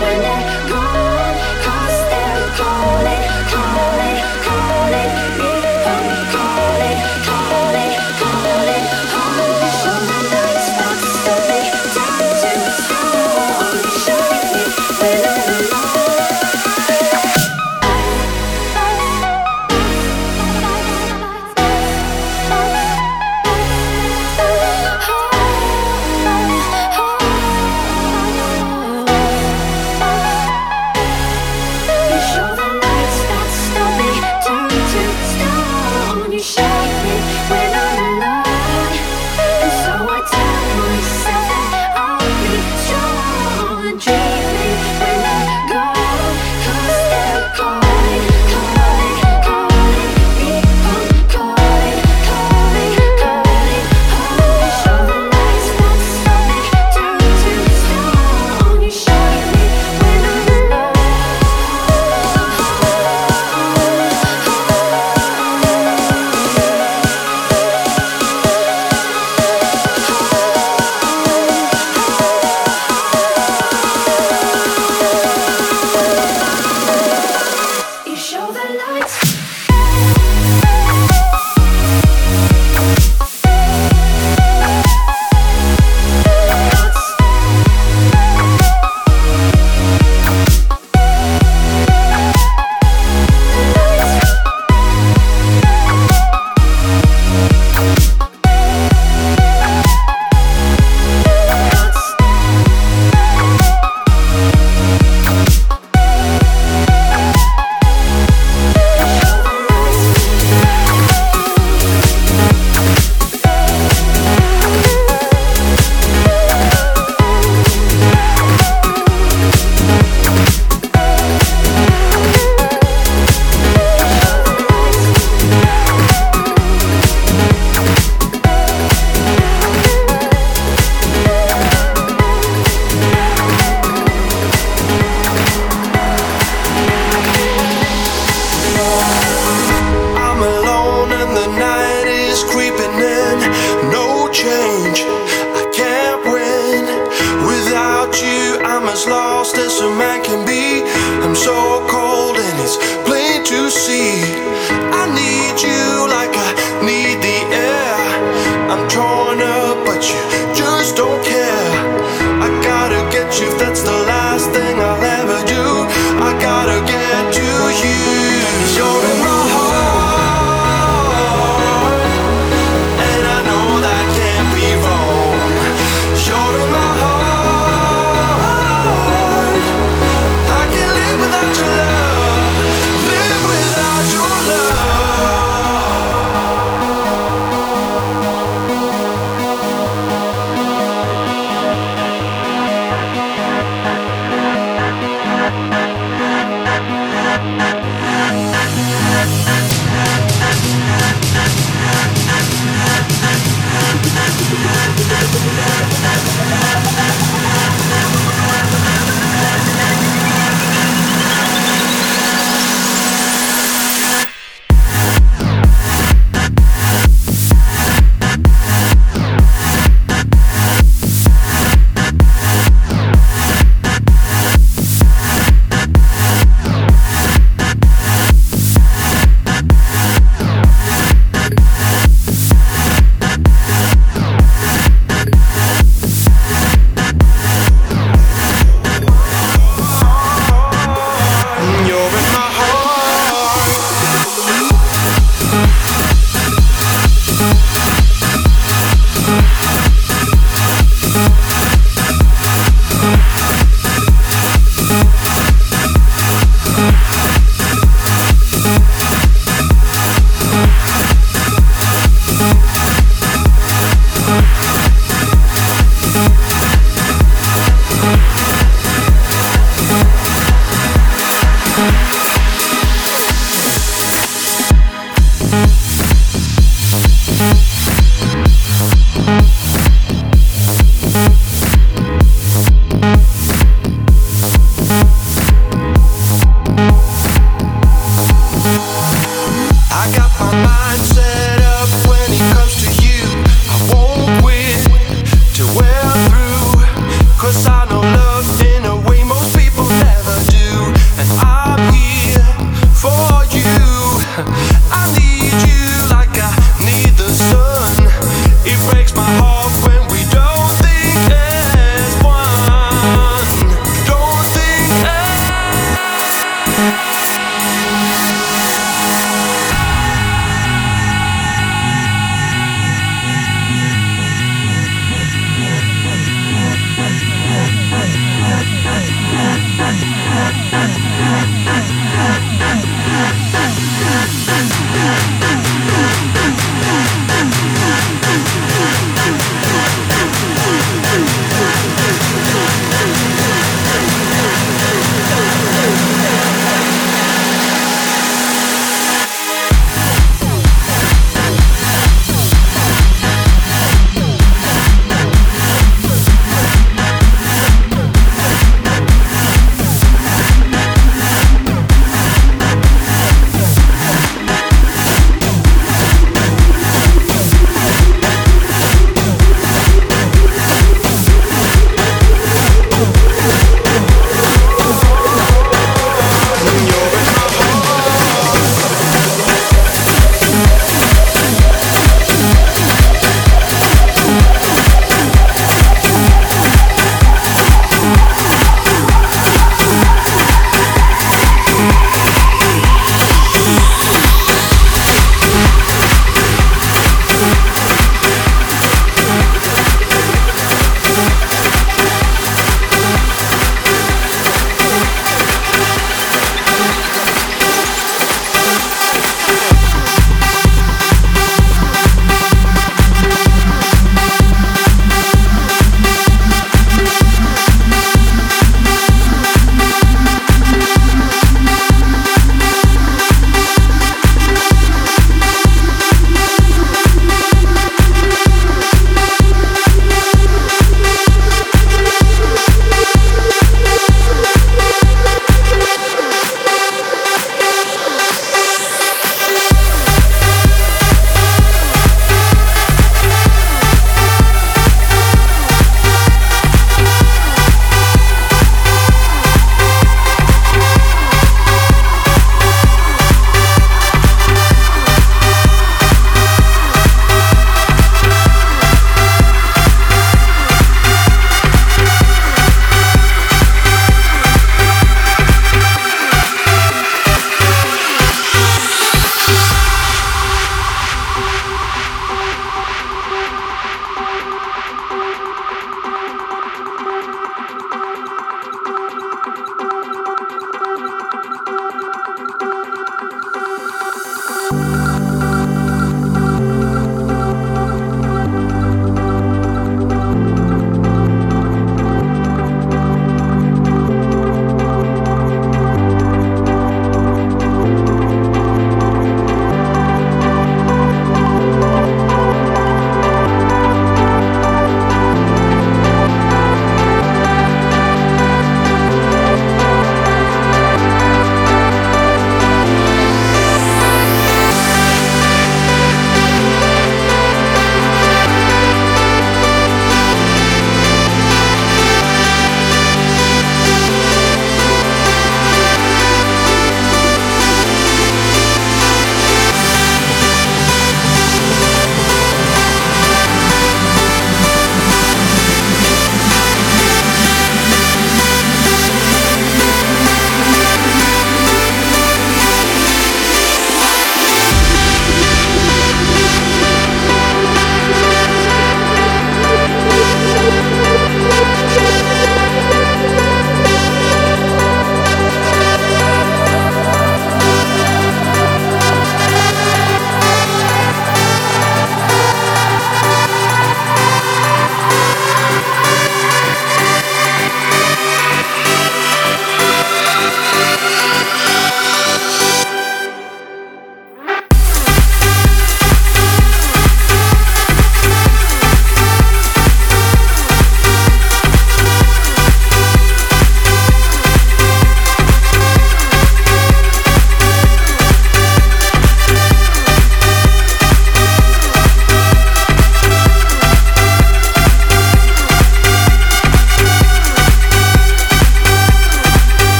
when I go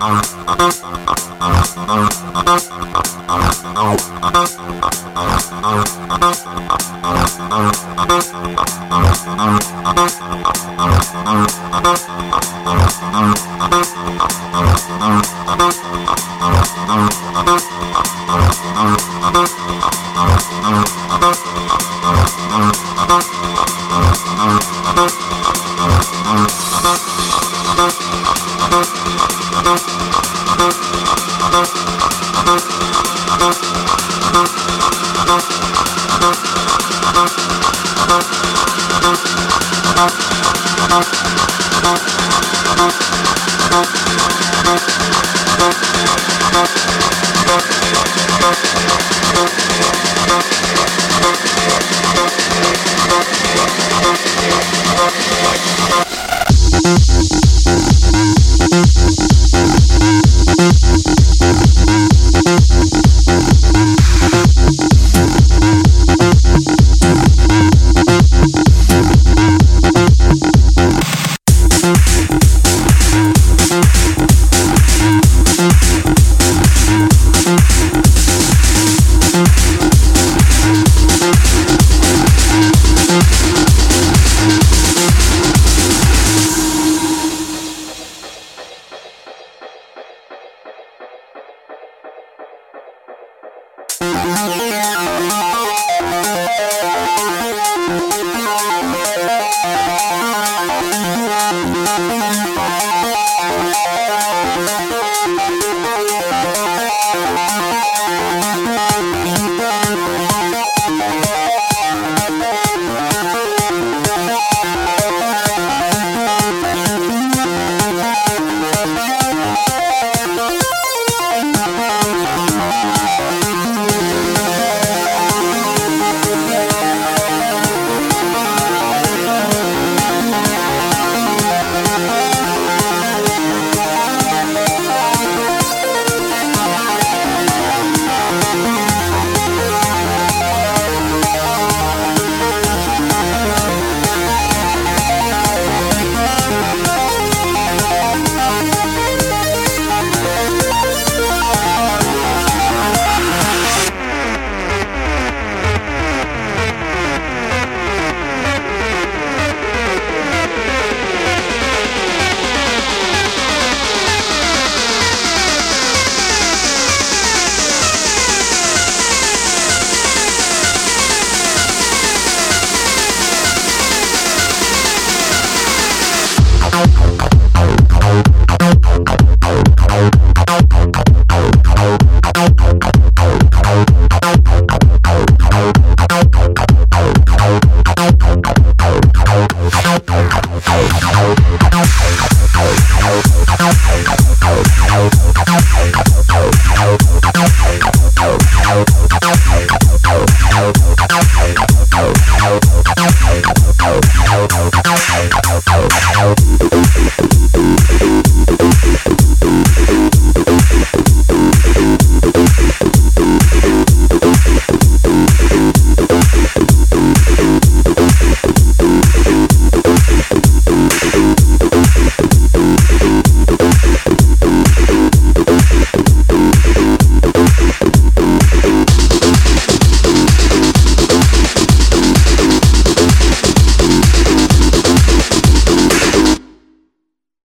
Bye.